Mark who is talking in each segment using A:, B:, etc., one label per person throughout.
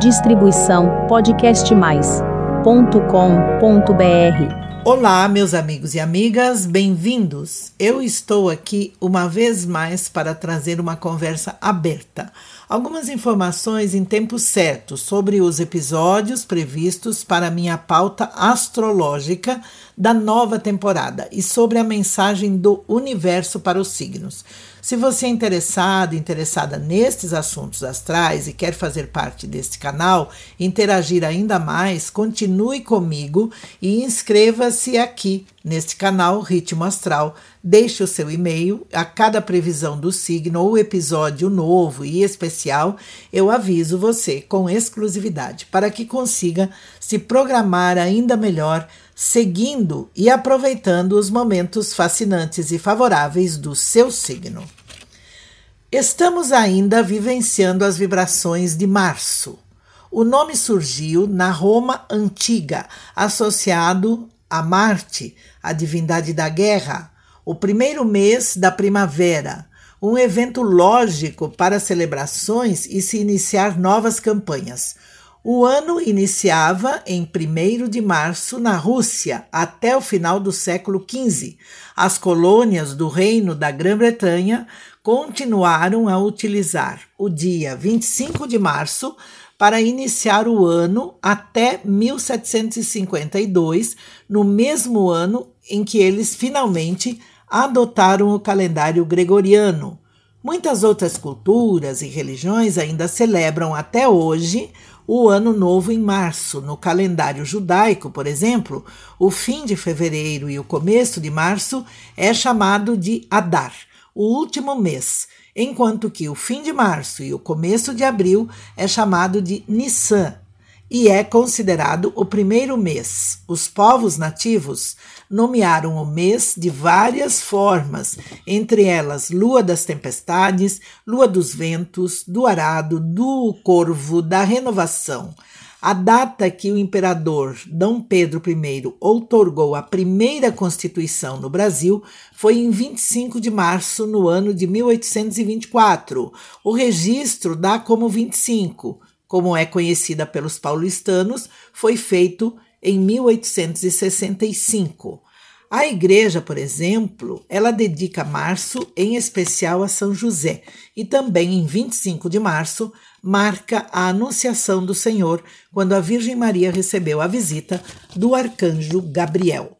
A: Distribuição podcastmais.com.br.
B: Olá, meus amigos e amigas, bem-vindos. Eu estou aqui uma vez mais para trazer uma conversa aberta. Algumas informações em tempo certo sobre os episódios previstos para minha pauta astrológica da nova temporada e sobre a mensagem do universo para os signos. Se você é interessado, interessada nestes assuntos astrais e quer fazer parte deste canal, interagir ainda mais, continue comigo e inscreva-se aqui neste canal Ritmo Astral. Deixe o seu e-mail a cada previsão do signo ou episódio novo e especial, eu aviso você com exclusividade para que consiga se programar ainda melhor seguindo e aproveitando os momentos fascinantes e favoráveis do seu signo. Estamos ainda vivenciando as vibrações de março. O nome surgiu na Roma antiga, associado a Marte, a divindade da guerra, o primeiro mês da primavera, um evento lógico para celebrações e se iniciar novas campanhas. O ano iniciava em 1 de março na Rússia até o final do século XV. As colônias do Reino da Grã-Bretanha continuaram a utilizar o dia 25 de março para iniciar o ano até 1752, no mesmo ano em que eles finalmente adotaram o calendário gregoriano. Muitas outras culturas e religiões ainda celebram até hoje o Ano Novo em março. No calendário judaico, por exemplo, o fim de fevereiro e o começo de março é chamado de Adar, o último mês, enquanto que o fim de março e o começo de abril é chamado de Nissan, e é considerado o primeiro mês. Os povos nativos nomearam o mês de várias formas, entre elas Lua das Tempestades, Lua dos Ventos, do Arado, do Corvo, da Renovação. A data que o imperador Dom Pedro I outorgou a primeira Constituição no Brasil foi em 25 de março, no ano de 1824. O registro dá como 25 como é conhecida pelos paulistanos, foi feito em 1865. A igreja, por exemplo, ela dedica março em especial a São José e também em 25 de março marca a Anunciação do Senhor, quando a Virgem Maria recebeu a visita do arcanjo Gabriel.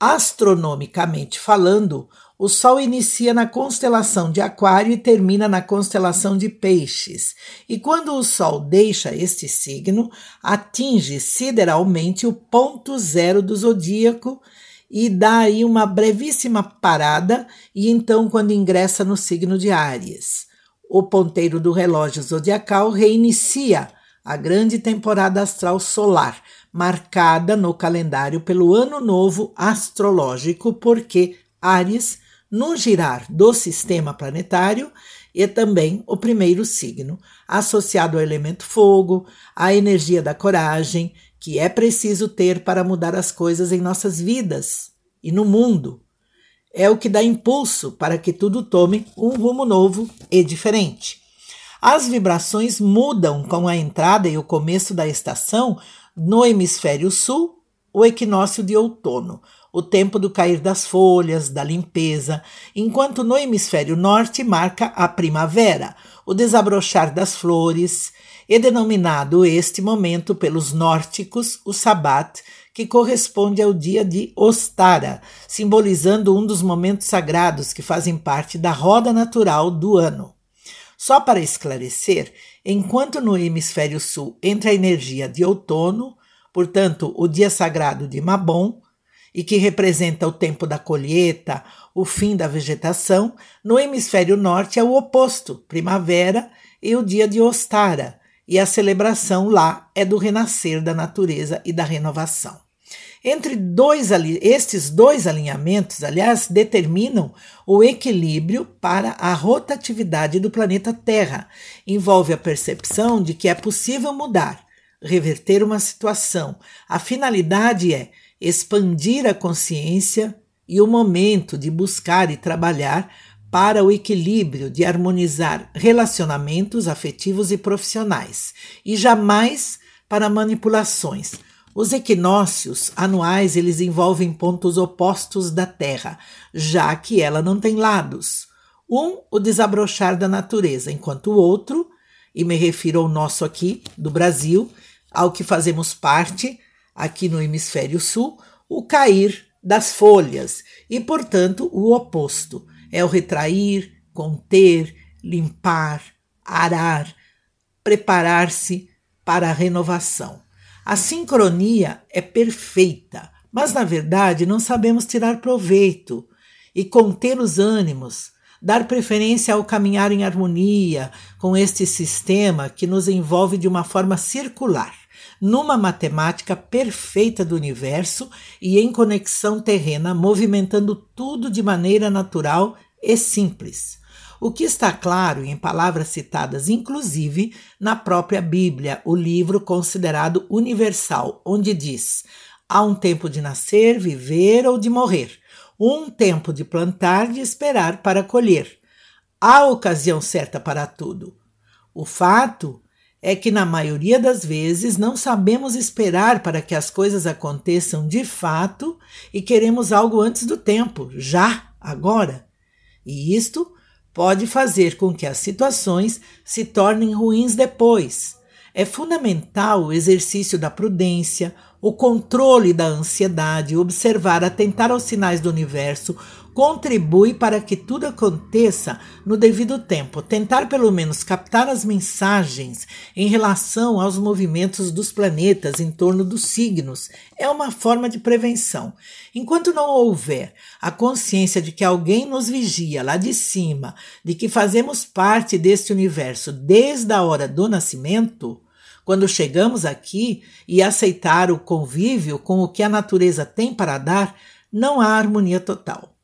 B: Astronomicamente falando, o Sol inicia na constelação de Aquário e termina na constelação de Peixes. E quando o Sol deixa este signo, atinge sideralmente o ponto zero do zodíaco e dá aí uma brevíssima parada, e então, quando ingressa no signo de Áries, o ponteiro do relógio zodiacal reinicia a grande temporada astral solar, marcada no calendário pelo ano novo astrológico, porque Áries no girar do sistema planetário e também o primeiro signo, associado ao elemento fogo, à energia da coragem, que é preciso ter para mudar as coisas em nossas vidas e no mundo. É o que dá impulso para que tudo tome um rumo novo e diferente. As vibrações mudam com a entrada e o começo da estação no hemisfério sul, o equinócio de outono, o tempo do cair das folhas, da limpeza, enquanto no hemisfério norte marca a primavera, o desabrochar das flores, e denominado este momento pelos nórdicos o Sabat, que corresponde ao dia de Ostara, simbolizando um dos momentos sagrados que fazem parte da roda natural do ano. Só para esclarecer, enquanto no hemisfério sul entra a energia de outono, portanto, o dia sagrado de Mabon, e que representa o tempo da colheita, o fim da vegetação, no hemisfério norte é o oposto, primavera e o dia de Ostara, e a celebração lá é do renascer da natureza e da renovação. Entre dois, estes dois alinhamentos, aliás, determinam o equilíbrio para a rotatividade do planeta Terra. Envolve a percepção de que é possível mudar, reverter uma situação. A finalidade é expandir a consciência e o momento de buscar e trabalhar para o equilíbrio de harmonizar relacionamentos afetivos e profissionais, e jamais para manipulações. Os equinócios anuais eles envolvem pontos opostos da Terra, já que ela não tem lados. Um, o desabrochar da natureza, enquanto o outro, e me refiro ao nosso aqui, do Brasil, ao que fazemos parte, aqui no hemisfério sul, o cair das folhas. E, portanto, o oposto. É o retrair, conter, limpar, arar, preparar-se para a renovação. A sincronia é perfeita, mas na verdade não sabemos tirar proveito. E conter os ânimos, dar preferência ao caminhar em harmonia com este sistema que nos envolve de uma forma circular numa matemática perfeita do universo e em conexão terrena, movimentando tudo de maneira natural e simples. O que está claro em palavras citadas, inclusive, na própria Bíblia, o livro considerado universal, onde diz: há um tempo de nascer, viver ou de morrer, um tempo de plantar, de esperar para colher. Há ocasião certa para tudo. O fato é que, na maioria das vezes, não sabemos esperar para que as coisas aconteçam de fato e queremos algo antes do tempo, já, agora. E isto pode fazer com que as situações se tornem ruins depois. É fundamental o exercício da prudência, o controle da ansiedade, observar, atentar aos sinais do universo, contribui para que tudo aconteça no devido tempo. Tentar pelo menos captar as mensagens em relação aos movimentos dos planetas em torno dos signos é uma forma de prevenção. Enquanto não houver a consciência de que alguém nos vigia lá de cima, de que fazemos parte deste universo desde a hora do nascimento, quando chegamos aqui e aceitar o convívio com o que a natureza tem para dar, não há harmonia total.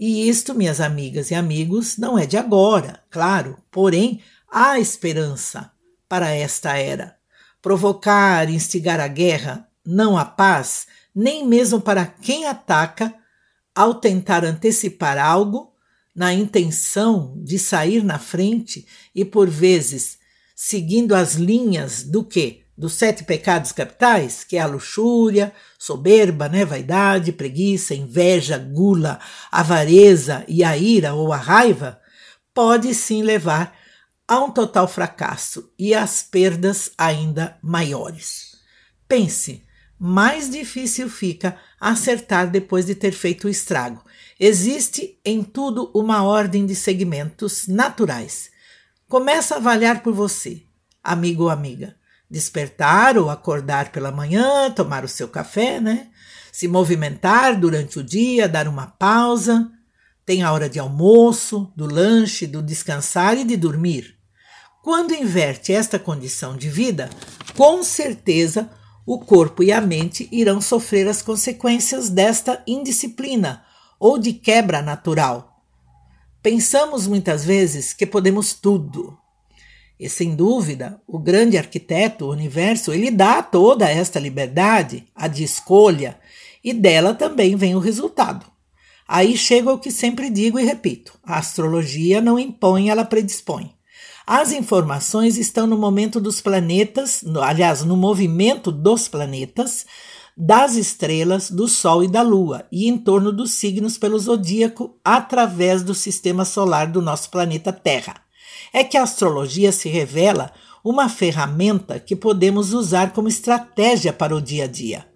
B: E isto, minhas amigas e amigos, não é de agora, claro, porém há esperança para esta era. Provocar, instigar a guerra, não a paz, nem mesmo para quem ataca, ao tentar antecipar algo, na intenção de sair na frente e, por vezes, seguindo as linhas do que? dos sete pecados capitais, que é a luxúria, soberba, né, vaidade, preguiça, inveja, gula, avareza e a ira ou a raiva, pode sim levar a um total fracasso e às perdas ainda maiores. Pense, mais difícil fica acertar depois de ter feito o estrago. Existe em tudo uma ordem de segmentos naturais. Começa a avaliar por você, amigo ou amiga despertar ou acordar pela manhã, tomar o seu café, né? Se movimentar durante o dia, dar uma pausa. Tem a hora de almoço, do lanche, do descansar e de dormir. Quando inverte esta condição de vida, com certeza o corpo e a mente irão sofrer as consequências desta indisciplina ou de quebra natural. Pensamos muitas vezes que podemos tudo, e sem dúvida, o grande arquiteto, o universo, ele dá toda esta liberdade, a de escolha, e dela também vem o resultado. Aí chega o que sempre digo e repito: a astrologia não impõe, ela predispõe. As informações estão no momento dos planetas, no, aliás, no movimento dos planetas, das estrelas, do Sol e da Lua, e em torno dos signos pelo zodíaco através do sistema solar do nosso planeta Terra é que a astrologia se revela uma ferramenta que podemos usar como estratégia para o dia a dia.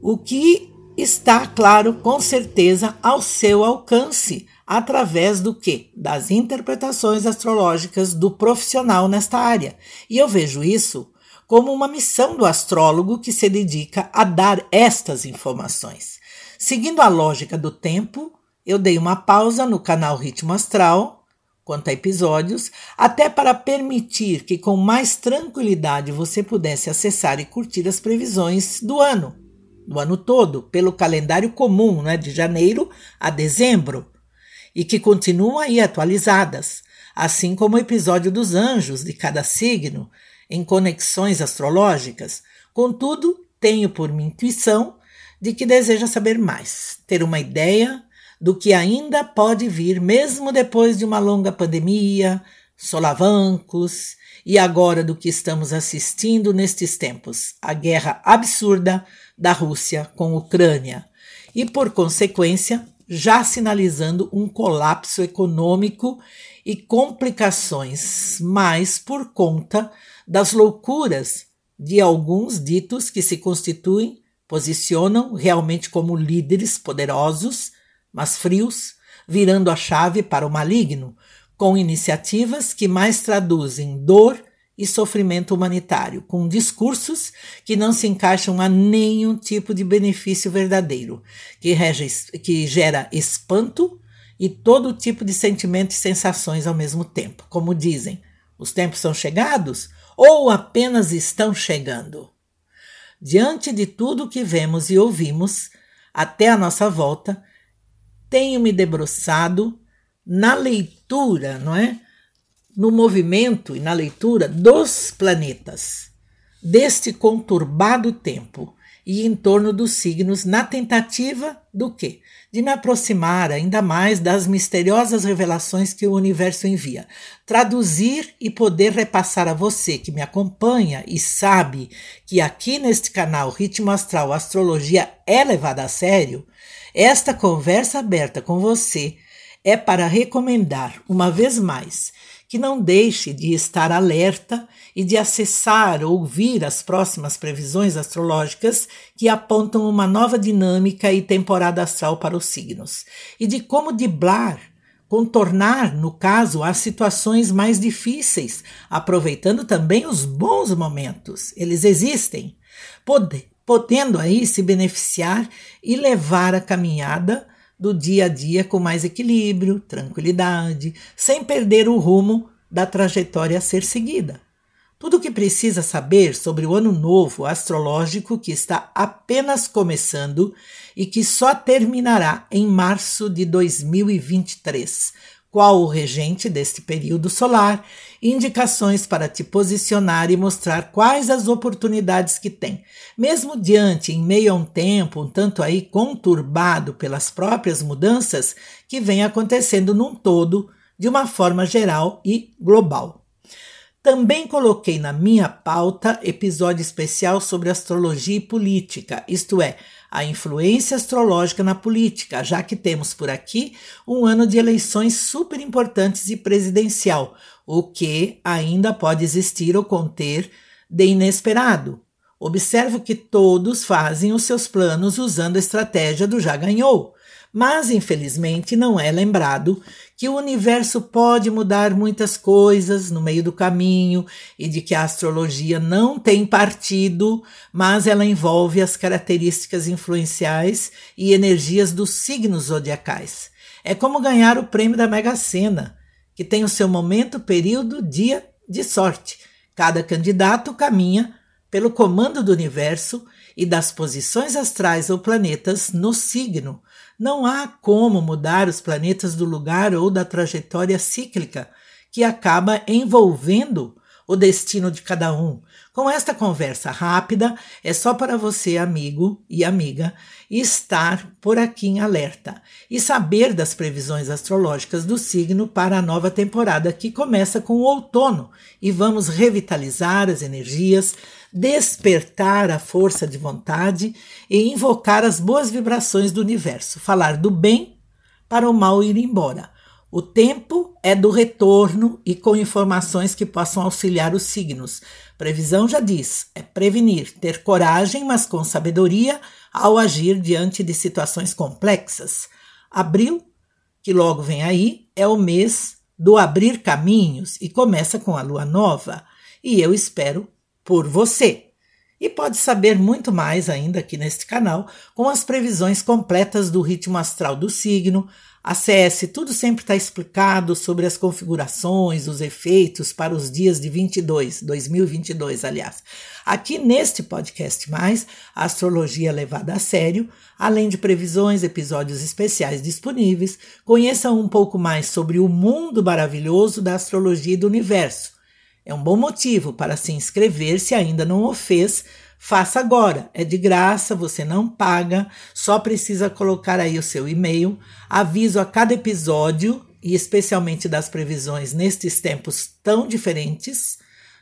B: O que está, claro, com certeza ao seu alcance, através do que? Das interpretações astrológicas do profissional nesta área. E eu vejo isso como uma missão do astrólogo que se dedica a dar estas informações. Seguindo a lógica do tempo, eu dei uma pausa no canal Ritmo Astral quanto a episódios, até para permitir que com mais tranquilidade você pudesse acessar e curtir as previsões do ano, do ano todo, pelo calendário comum, né, de janeiro a dezembro, e que continuam aí atualizadas, assim como o episódio dos anjos de cada signo, em conexões astrológicas. Contudo, tenho por minha intuição de que deseja saber mais, ter uma ideia do que ainda pode vir, mesmo depois de uma longa pandemia, solavancos, e agora do que estamos assistindo nestes tempos, a guerra absurda da Rússia com a Ucrânia, e por consequência, já sinalizando um colapso econômico e complicações, mais por conta das loucuras de alguns ditos que se constituem, posicionam realmente como líderes poderosos, mas frios, virando a chave para o maligno, com iniciativas que mais traduzem dor e sofrimento humanitário, com discursos que não se encaixam a nenhum tipo de benefício verdadeiro, que, rege, que gera espanto e todo tipo de sentimentos e sensações ao mesmo tempo. Como dizem, os tempos são chegados ou apenas estão chegando? Diante de tudo que vemos e ouvimos até a nossa volta, tenho me debruçado na leitura, não é? No movimento e na leitura dos planetas deste conturbado tempo e em torno dos signos na tentativa do quê? De me aproximar ainda mais das misteriosas revelações que o universo envia, traduzir e poder repassar a você que me acompanha e sabe que aqui neste canal Ritmo Astral Astrologia é levada a sério, esta conversa aberta com você é para recomendar, uma vez mais, que não deixe de estar alerta e de acessar ou ouvir as próximas previsões astrológicas que apontam uma nova dinâmica e temporada astral para os signos, e de como driblar, contornar, no caso, as situações mais difíceis, aproveitando também os bons momentos. Eles existem, podendo aí se beneficiar e levar a caminhada do dia a dia com mais equilíbrio, tranquilidade, sem perder o rumo da trajetória a ser seguida. Tudo o que precisa saber sobre o ano novo astrológico que está apenas começando e que só terminará em março de 2023, qual o regente deste período solar, indicações para te posicionar e mostrar quais as oportunidades que tem. Mesmo diante, em meio a um tempo um tanto aí conturbado pelas próprias mudanças que vem acontecendo num todo, de uma forma geral e global. Também coloquei na minha pauta episódio especial sobre astrologia e política, isto é, a influência astrológica na política, já que temos por aqui um ano de eleições super importantes e presidencial, o que ainda pode existir ou conter de inesperado. Observo que todos fazem os seus planos usando a estratégia do já ganhou, mas infelizmente não é lembrado que o universo pode mudar muitas coisas no meio do caminho e de que a astrologia não tem partido, mas ela envolve as características influenciais e energias dos signos zodiacais. É como ganhar o prêmio da Mega Sena, que tem o seu momento, período, dia de sorte. Cada candidato caminha pelo comando do universo e das posições astrais ou planetas no signo, não há como mudar os planetas do lugar ou da trajetória cíclica que acaba envolvendo o destino de cada um. Com esta conversa rápida, é só para você, amigo e amiga, estar por aqui em alerta e saber das previsões astrológicas do signo para a nova temporada que começa com o outono e vamos revitalizar as energias, despertar a força de vontade e invocar as boas vibrações do universo, falar do bem para o mal ir embora. O tempo é do retorno e com informações que possam auxiliar os signos. Previsão já diz: é prevenir, ter coragem, mas com sabedoria ao agir diante de situações complexas. Abril, que logo vem aí, é o mês do abrir caminhos e começa com a lua nova. E eu espero por você. E pode saber muito mais ainda aqui neste canal com as previsões completas do ritmo astral do signo. Acesse, tudo sempre está explicado sobre as configurações, os efeitos para os dias de 22, 2022, aliás. Aqui neste podcast mais, a astrologia levada a sério, além de previsões, episódios especiais disponíveis, conheça um pouco mais sobre o mundo maravilhoso da astrologia e do universo é um bom motivo para se inscrever se ainda não o fez, Faça agora, é de graça, você não paga, só precisa colocar aí o seu e-mail. Aviso a cada episódio, e especialmente das previsões nestes tempos tão diferentes,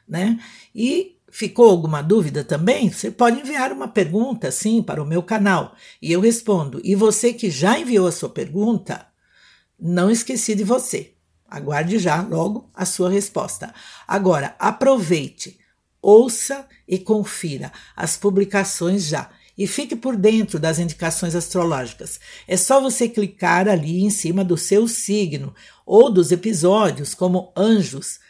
B: né? E ficou alguma dúvida também? Você pode enviar uma pergunta, sim, para o meu canal e eu respondo. E você que já enviou a sua pergunta, não esqueci de você. Aguarde já logo a sua resposta. Agora, aproveite, ouça e confira as publicações já. E fique por dentro das indicações astrológicas. É só você clicar ali em cima do seu signo ou dos episódios, como anjos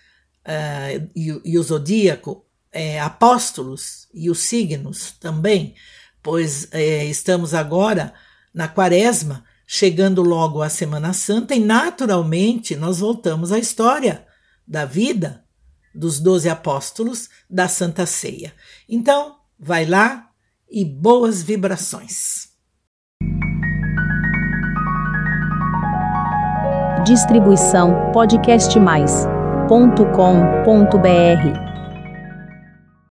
B: uh, e, e, o zodíaco, é, apóstolos e os signos também, pois é, estamos agora na quaresma chegando logo à Semana Santa e naturalmente nós voltamos à história da vida dos doze apóstolos da Santa Ceia. Então, vai lá e boas vibrações.
A: Distribuição podcastmais.com.br